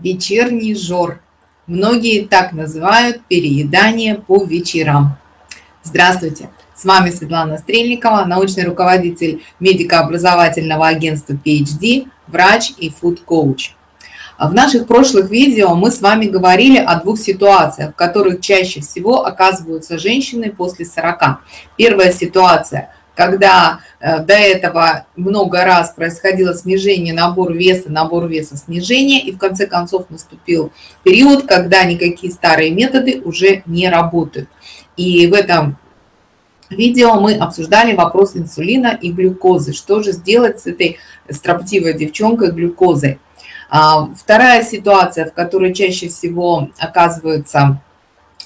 вечерний жор. Многие так называют переедание по вечерам. Здравствуйте! С вами Светлана Стрельникова, научный руководитель медико-образовательного агентства PhD, врач и фуд-коуч. В наших прошлых видео мы с вами говорили о двух ситуациях, в которых чаще всего оказываются женщины после 40. Первая ситуация – когда э, до этого много раз происходило снижение, набор веса, набор веса, снижение, и в конце концов наступил период, когда никакие старые методы уже не работают. И в этом видео мы обсуждали вопрос инсулина и глюкозы. Что же сделать с этой строптивой девчонкой глюкозой? А, вторая ситуация, в которой чаще всего оказывается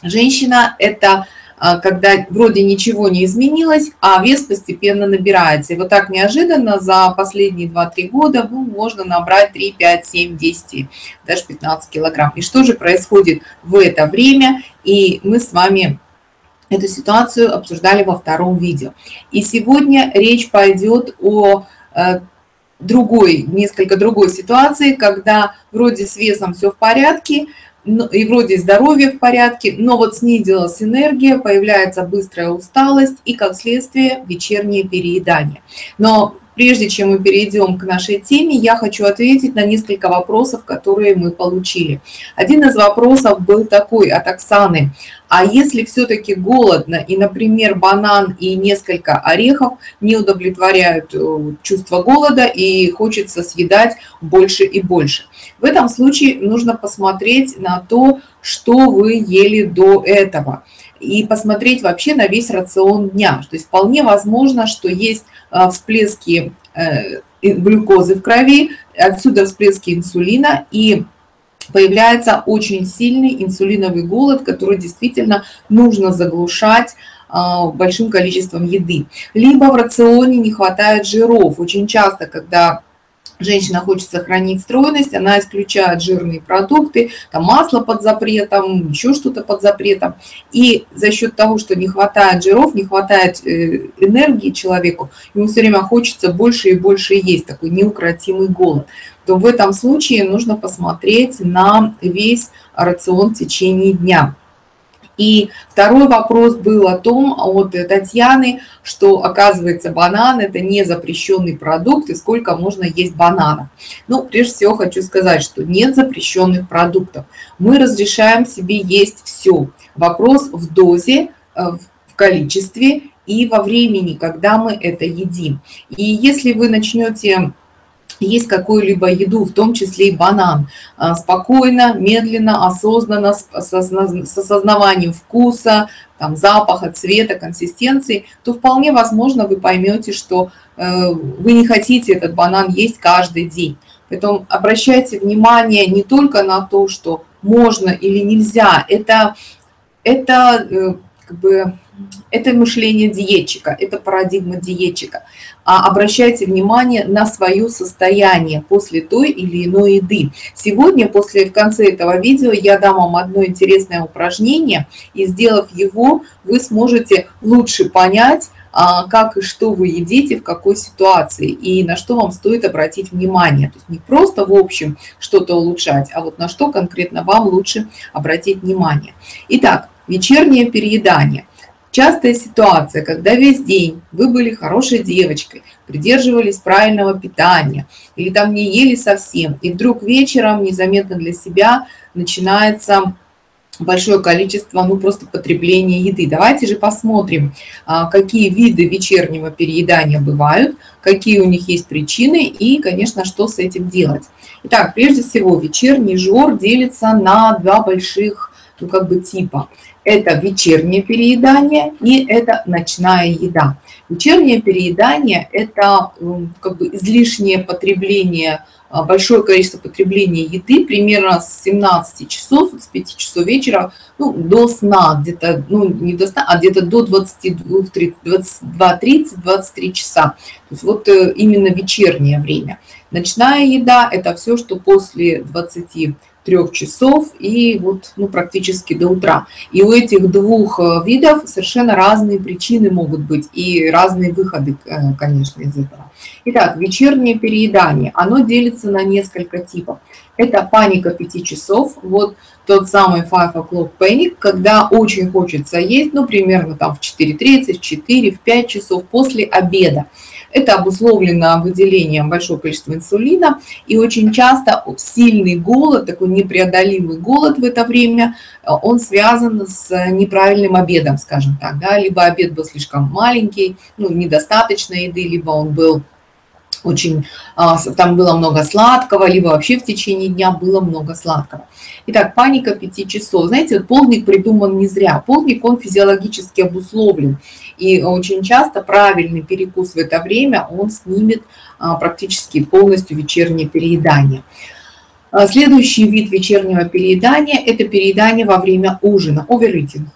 женщина, это когда вроде ничего не изменилось, а вес постепенно набирается. И вот так неожиданно за последние 2-3 года ну, можно набрать 3, 5, 7, 10, даже 15 килограмм. И что же происходит в это время? И мы с вами эту ситуацию обсуждали во втором видео. И сегодня речь пойдет о э, другой, несколько другой ситуации, когда вроде с весом все в порядке, и вроде здоровье в порядке, но вот снизилась энергия, появляется быстрая усталость и, как следствие, вечернее переедание. Но Прежде чем мы перейдем к нашей теме, я хочу ответить на несколько вопросов, которые мы получили. Один из вопросов был такой от Оксаны. А если все-таки голодно, и, например, банан и несколько орехов не удовлетворяют э, чувство голода и хочется съедать больше и больше? В этом случае нужно посмотреть на то, что вы ели до этого и посмотреть вообще на весь рацион дня. То есть вполне возможно, что есть а, всплески э, глюкозы в крови, отсюда всплески инсулина и появляется очень сильный инсулиновый голод, который действительно нужно заглушать а, большим количеством еды. Либо в рационе не хватает жиров. Очень часто, когда женщина хочет сохранить стройность, она исключает жирные продукты, там масло под запретом, еще что-то под запретом. И за счет того, что не хватает жиров, не хватает э, энергии человеку, ему все время хочется больше и больше есть, такой неукротимый голод то в этом случае нужно посмотреть на весь рацион в течение дня. И второй вопрос был о том, от Татьяны, что оказывается банан это не запрещенный продукт и сколько можно есть бананов. Ну, прежде всего хочу сказать, что нет запрещенных продуктов. Мы разрешаем себе есть все. Вопрос в дозе, э, в количестве и во времени, когда мы это едим. И если вы начнете есть какую-либо еду, в том числе и банан, а, спокойно, медленно, осознанно, с осознаванием вкуса, там, запаха, цвета, консистенции, то вполне возможно вы поймете, что э, вы не хотите этот банан есть каждый день. Поэтому обращайте внимание не только на то, что можно или нельзя, это, это э, как бы это мышление диетчика, это парадигма диетчика. А обращайте внимание на свое состояние после той или иной еды. Сегодня, после в конце этого видео, я дам вам одно интересное упражнение, и сделав его, вы сможете лучше понять, а, как и что вы едите, в какой ситуации, и на что вам стоит обратить внимание. То есть не просто в общем что-то улучшать, а вот на что конкретно вам лучше обратить внимание. Итак, вечернее переедание – Частая ситуация, когда весь день вы были хорошей девочкой, придерживались правильного питания или там не ели совсем, и вдруг вечером незаметно для себя начинается большое количество, ну, просто потребления еды. Давайте же посмотрим, а, какие виды вечернего переедания бывают, какие у них есть причины и, конечно, что с этим делать. Итак, прежде всего, вечерний жор делится на два больших, ну, как бы типа. Это вечернее переедание и это ночная еда. Вечернее переедание – это как бы излишнее потребление, а, большое количество потребления еды, примерно с 17 часов, с 5 часов вечера ну, до сна, где-то, ну не до сна, а где-то до 22-30-23 часа. То есть вот э, именно вечернее время. Ночная еда – это все, что после 20 трех часов и вот ну, практически до утра. И у этих двух э, видов совершенно разные причины могут быть и разные выходы, э, конечно, из этого. Итак, вечернее переедание, оно делится на несколько типов. Это паника 5 часов, вот тот самый 5 o'clock panic, когда очень хочется есть, ну, примерно там в 4.30, в 4, в 5 часов после обеда. Это обусловлено выделением большого количества инсулина, и очень часто сильный голод, такой непреодолимый голод в это время, он связан с неправильным обедом, скажем так, да, либо обед был слишком маленький, ну, недостаточно еды, либо он был очень, а, там было много сладкого, либо вообще в течение дня было много сладкого. Итак, паника 5 часов. Знаете, полдник придуман не зря. Полдник, он физиологически обусловлен. И очень часто правильный перекус в это время, он снимет а, практически полностью вечернее переедание. А, следующий вид вечернего переедания – это переедание во время ужина, overeating.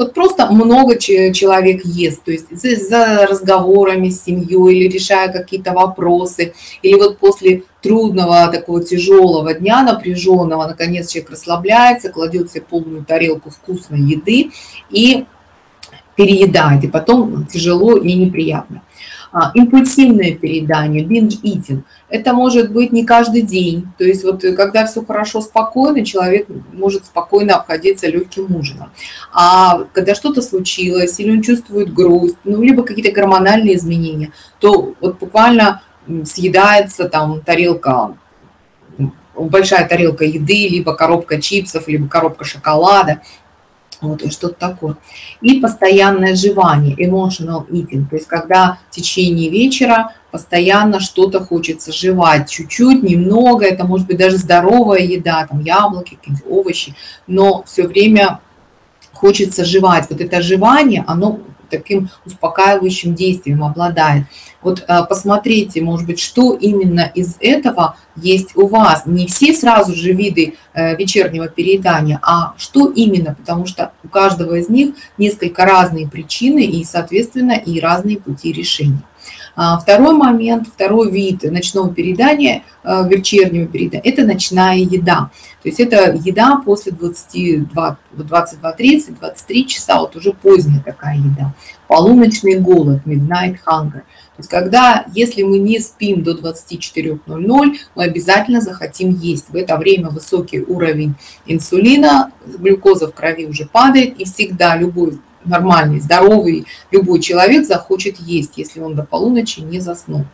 Вот просто много человек ест, то есть за, разговорами с семьей или решая какие-то вопросы, или вот после трудного, такого тяжелого дня, напряженного, наконец человек расслабляется, кладет себе полную тарелку вкусной еды и переедает, и потом тяжело и неприятно. А, импульсивное переедание, eating, это может быть не каждый день. То есть вот когда все хорошо, спокойно, человек может спокойно обходиться легким ужином. А когда что-то случилось, или он чувствует грусть, ну, либо какие-то гормональные изменения, то вот буквально съедается там тарелка большая тарелка еды, либо коробка чипсов, либо коробка шоколада, вот, что-то такое. И постоянное жевание, emotional eating, то есть когда в течение вечера постоянно что-то хочется жевать, чуть-чуть, немного, это может быть даже здоровая еда, там яблоки, какие-нибудь овощи, но все время хочется жевать. Вот это жевание, оно таким успокаивающим действием обладает. Вот э, посмотрите, может быть, что именно из этого есть у вас. Не все сразу же виды э, вечернего переедания, а что именно, потому что у каждого из них несколько разные причины и, соответственно, и разные пути решения. А, второй момент, второй вид ночного передания, э, вечернего передания, это ночная еда. То есть это еда после 22, 22.30, 23 часа, вот уже поздняя такая еда. Полуночный голод, midnight hunger. Есть когда, если мы не спим до 24.00, мы обязательно захотим есть. В это время высокий уровень инсулина, глюкоза в крови уже падает, и всегда любой нормальный, здоровый, любой человек захочет есть, если он до полуночи не заснул.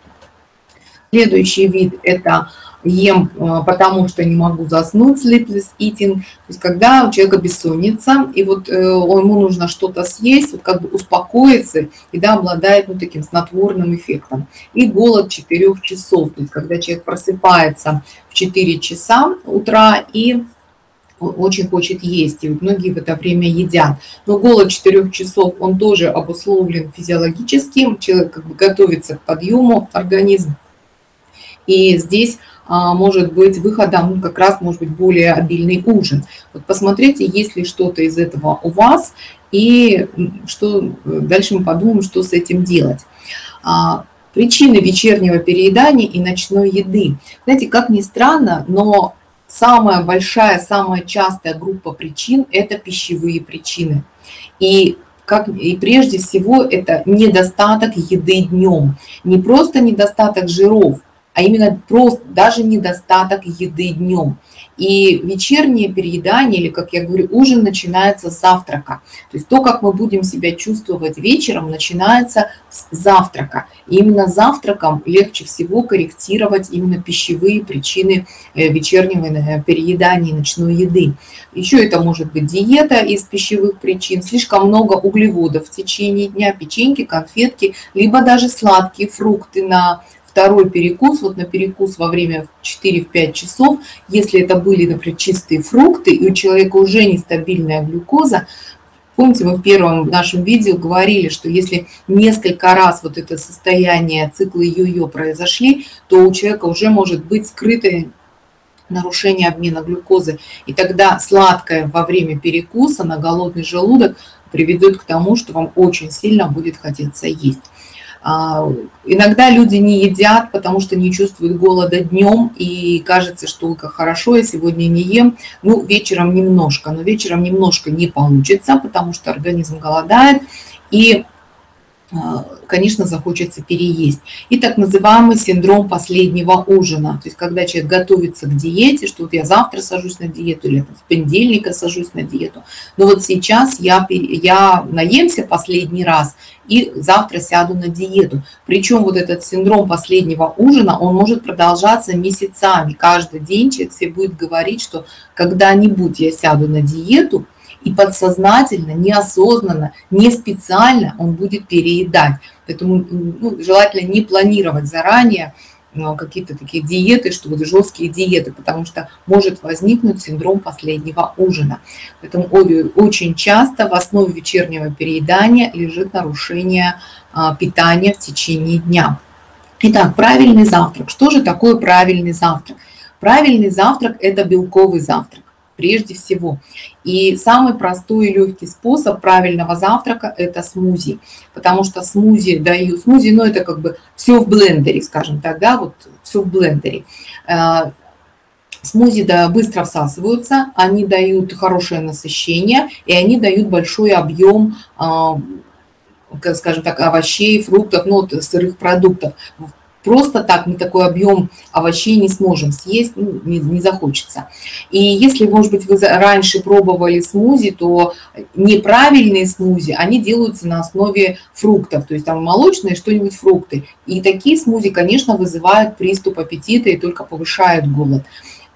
Следующий вид – это ем, э, потому что не могу заснуть, sleepless eating, то есть когда у человека бессонница, и вот э, ему нужно что-то съесть, вот как бы успокоиться, и да, обладает ну, таким снотворным эффектом. И голод 4 часов, то есть когда человек просыпается в 4 часа утра и очень хочет есть, и многие в это время едят. Но голод 4 часов, он тоже обусловлен физиологическим, человек как бы готовится к подъему, организм. И здесь а, может быть выходом как раз может быть более обильный ужин. Вот посмотрите, есть ли что-то из этого у вас, и что дальше мы подумаем, что с этим делать. А, причины вечернего переедания и ночной еды. Знаете, как ни странно, но самая большая, самая частая группа причин – это пищевые причины. И как и прежде всего это недостаток еды днем. Не просто недостаток жиров, а именно просто даже недостаток еды днем. И вечернее переедание, или, как я говорю, ужин начинается с завтрака. То есть то, как мы будем себя чувствовать вечером, начинается с завтрака. И именно завтраком легче всего корректировать именно пищевые причины э, вечернего э, переедания и ночной еды. Еще это может быть диета из пищевых причин, слишком много углеводов в течение дня, печеньки, конфетки, либо даже сладкие фрукты на второй перекус, вот на перекус во время 4-5 часов, если это были, например, чистые фрукты, и у человека уже нестабильная глюкоза, Помните, мы в первом нашем видео говорили, что если несколько раз вот это состояние циклы йо-йо произошли, то у человека уже может быть скрытое нарушение обмена глюкозы. И тогда сладкое во время перекуса на голодный желудок приведет к тому, что вам очень сильно будет хотеться есть. А, иногда люди не едят, потому что не чувствуют голода днем, и кажется, что как хорошо, я сегодня не ем. Ну, вечером немножко, но вечером немножко не получится, потому что организм голодает. И конечно, захочется переесть. И так называемый синдром последнего ужина. То есть, когда человек готовится к диете, что вот я завтра сажусь на диету или с понедельника сажусь на диету. Но вот сейчас я, я наемся последний раз и завтра сяду на диету. Причем вот этот синдром последнего ужина, он может продолжаться месяцами. Каждый день человек себе будет говорить, что когда-нибудь я сяду на диету, и подсознательно, неосознанно, не специально он будет переедать. Поэтому ну, желательно не планировать заранее ну, какие-то такие диеты, что вот жесткие диеты, потому что может возникнуть синдром последнего ужина. Поэтому очень часто в основе вечернего переедания лежит нарушение а, питания в течение дня. Итак, правильный завтрак. Что же такое правильный завтрак? Правильный завтрак – это белковый завтрак прежде всего. И самый простой и легкий способ правильного завтрака – это смузи, потому что смузи дают, смузи, ну это как бы все в блендере, скажем так, да, вот все в блендере. Э, смузи да, быстро всасываются, они дают хорошее насыщение, и они дают большой объем э, скажем так, овощей, фруктов, ну, вот, сырых продуктов просто так мы такой объем овощей не сможем съесть, ну, не, не захочется. И если, может быть, вы раньше пробовали смузи, то неправильные смузи, они делаются на основе фруктов, то есть там молочные что-нибудь фрукты. И такие смузи, конечно, вызывают приступ аппетита и только повышают голод.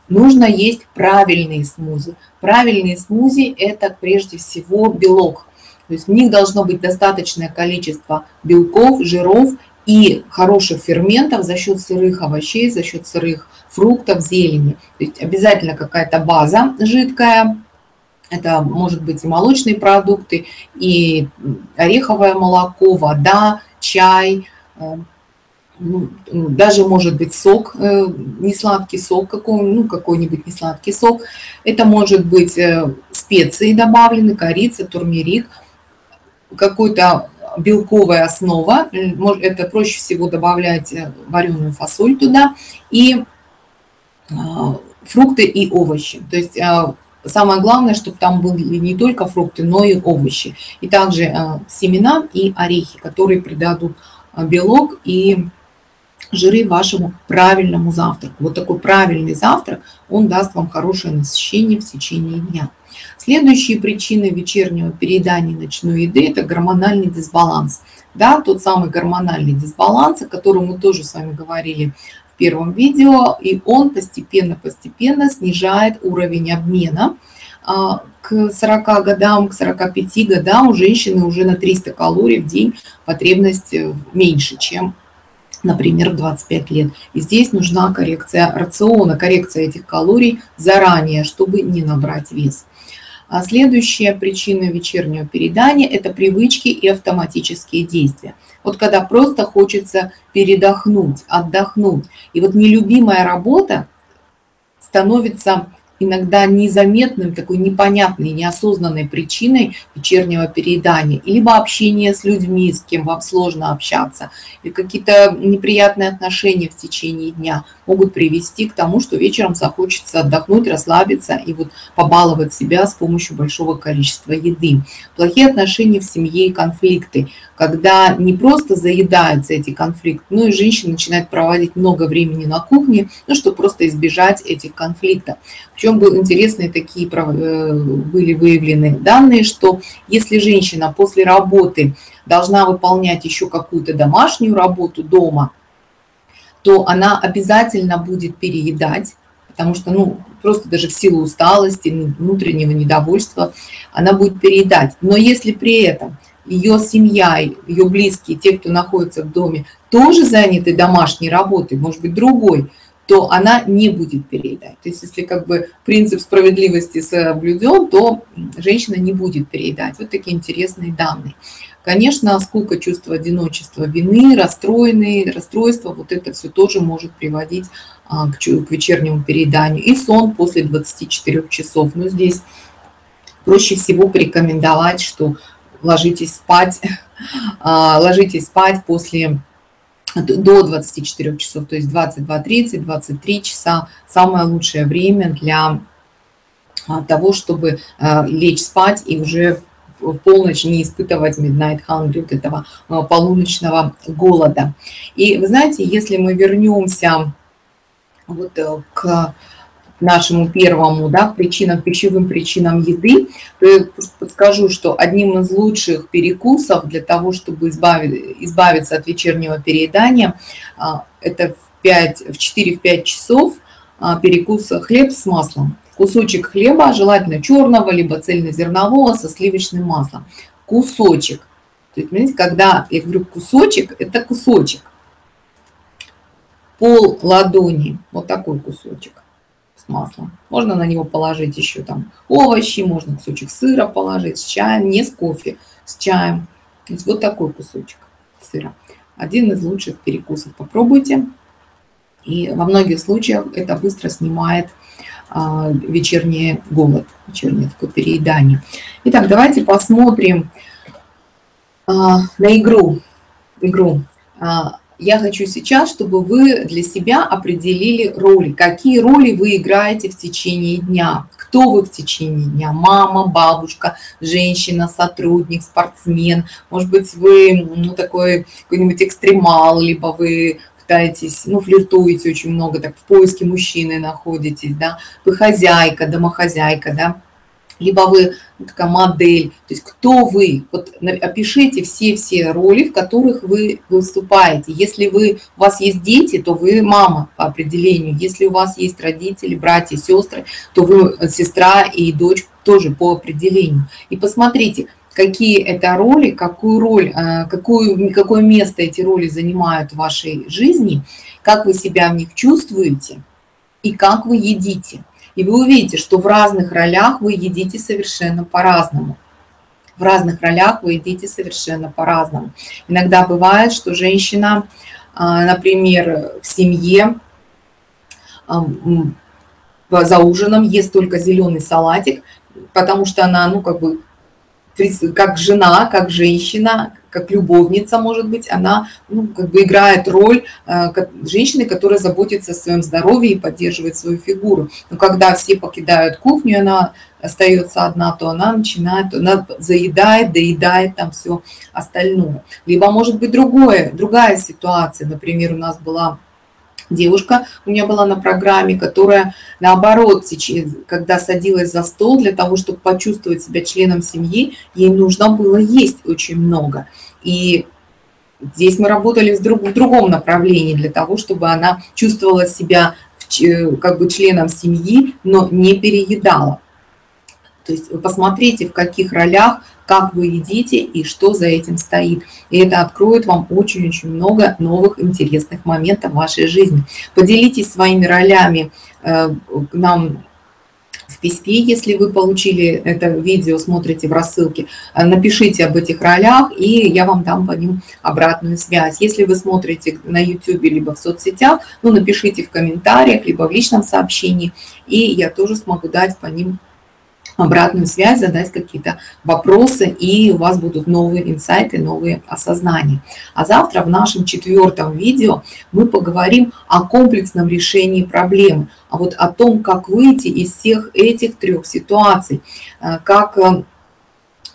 Нужно есть правильные смузи. Правильные смузи – это прежде всего белок. То есть в них должно быть достаточное количество белков, жиров и хороших ферментов за счет сырых овощей, за счет сырых фруктов, зелени. То есть обязательно какая-то база жидкая, это может быть и молочные продукты, и ореховое молоко, вода, чай, э, ну, даже может быть сок, э, несладкий сок, какой, ну, какой-нибудь несладкий сок. Это может быть э, специи добавлены, корица, турмерик, какой-то белковая основа, это проще всего добавлять э, вареную фасоль туда, и а, фрукты и овощи. То есть а, самое главное, чтобы там были не только фрукты, но и овощи. И также а, семена и орехи, которые придадут белок и жиры вашему правильному завтраку. Вот такой правильный завтрак, он даст вам хорошее насыщение в течение дня. Следующие причины вечернего переедания ночной еды – это гормональный дисбаланс. Да, тот самый гормональный дисбаланс, о котором мы тоже с вами говорили в первом видео, и он постепенно-постепенно снижает уровень обмена. А, к 40 годам, к 45 годам у женщины уже на 300 калорий в день потребность э, меньше, чем например, в 25 лет. И здесь нужна коррекция рациона, коррекция этих калорий заранее, чтобы не набрать вес. А следующая причина вечернего передания – это привычки и автоматические действия. Вот когда просто хочется передохнуть, отдохнуть. И вот нелюбимая работа становится иногда незаметным, такой непонятной, неосознанной причиной вечернего переедания, либо общение с людьми, с кем вам сложно общаться, или какие-то неприятные отношения в течение дня могут привести к тому, что вечером захочется отдохнуть, расслабиться и вот побаловать себя с помощью большого количества еды. Плохие отношения в семье и конфликты, когда не просто заедаются эти конфликты, но и женщина начинает проводить много времени на кухне, ну, чтобы просто избежать этих конфликтов. Причем были интересные такие э, были выявлены данные, что если женщина после работы должна выполнять еще какую-то домашнюю работу дома, то она обязательно будет переедать, потому что, ну, просто даже в силу усталости, внутреннего недовольства, она будет переедать. Но если при этом ее семья, ее близкие, те, кто находится в доме, тоже заняты домашней работой, может быть, другой, то она не будет переедать. То есть если как бы принцип справедливости соблюден, то женщина не будет переедать. Вот такие интересные данные. Конечно, сколько чувства одиночества, вины, расстроенные, расстройства, вот это все тоже может приводить а, к, к вечернему перееданию. И сон после 24 часов. Но здесь проще всего порекомендовать, что ложитесь спать, ложитесь спать после до 24 часов, то есть 22.30, 23 часа самое лучшее время для того, чтобы лечь спать и уже в полночь не испытывать midnight hungry, вот этого полуночного голода. И вы знаете, если мы вернемся вот э, к нашему первому, да, причинам, пищевым причинам еды, то я подскажу, что одним из лучших перекусов для того, чтобы избавить, избавиться от вечернего переедания, а, это в, 5, в 4-5 часов а, перекус хлеб с маслом. Кусочек хлеба, желательно черного, либо цельнозернового со сливочным маслом. Кусочек. То есть, понимаете, когда я говорю кусочек, это кусочек. Пол ладони, вот такой кусочек маслом. Можно на него положить еще там овощи, можно кусочек сыра положить с чаем, не с кофе, с чаем. То есть вот такой кусочек сыра. Один из лучших перекусов. Попробуйте. И во многих случаях это быстро снимает а, вечерний голод, вечернее такое переедание. Итак, давайте посмотрим а, на игру. игру. А, я хочу сейчас, чтобы вы для себя определили роли. Какие роли вы играете в течение дня? Кто вы в течение дня? Мама, бабушка, женщина, сотрудник, спортсмен. Может быть, вы ну, такой какой-нибудь экстремал, либо вы пытаетесь, ну, флиртуете очень много, так в поиске мужчины находитесь, да, вы хозяйка, домохозяйка, да, либо вы такая модель, то есть кто вы, вот опишите все-все роли, в которых вы выступаете. Если вы, у вас есть дети, то вы мама по определению, если у вас есть родители, братья, сестры, то вы сестра и дочь тоже по определению. И посмотрите, какие это роли, какую роль, э, какую, какое место эти роли занимают в вашей жизни, как вы себя в них чувствуете и как вы едите. И вы увидите, что в разных ролях вы едите совершенно по-разному. В разных ролях вы едите совершенно по-разному. Иногда бывает, что женщина, а, например, в семье а, за ужином ест только зеленый салатик, потому что она, ну, как бы, как жена, как женщина, как любовница, может быть, она ну, как бы играет роль э, женщины, которая заботится о своем здоровье и поддерживает свою фигуру. Но когда все покидают кухню, она остается одна, то она начинает, она заедает, доедает там все остальное. Либо может быть другое, другая ситуация. Например, у нас была девушка у меня была на программе, которая наоборот, когда садилась за стол для того, чтобы почувствовать себя членом семьи, ей нужно было есть очень много. И здесь мы работали в, друг, в другом направлении для того, чтобы она чувствовала себя как бы членом семьи, но не переедала. То есть посмотрите, в каких ролях, как вы едите и что за этим стоит. И это откроет вам очень-очень много новых интересных моментов в вашей жизни. Поделитесь своими ролями э, нам в письме, если вы получили это видео, смотрите в рассылке, э, напишите об этих ролях, и я вам дам по ним обратную связь. Если вы смотрите на YouTube либо в соцсетях, ну, напишите в комментариях, либо в личном сообщении, и я тоже смогу дать по ним обратную связь, задать какие-то вопросы, и у вас будут новые инсайты, новые осознания. А завтра в нашем четвертом видео мы поговорим о комплексном решении проблемы, а вот о том, как выйти из всех этих трех ситуаций, э, как э,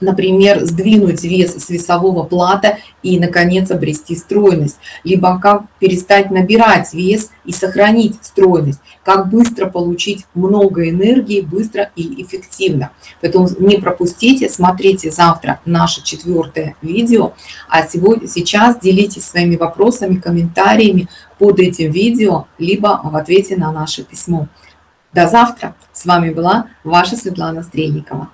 например, сдвинуть вес с весового плата и, наконец, обрести стройность, либо как перестать набирать вес и сохранить стройность, как быстро получить много энергии, быстро и эффективно. Поэтому не пропустите, смотрите завтра наше четвертое видео, а сегодня, сейчас делитесь своими вопросами, комментариями под этим видео, либо в ответе на наше письмо. До завтра. С вами была ваша Светлана Стрельникова.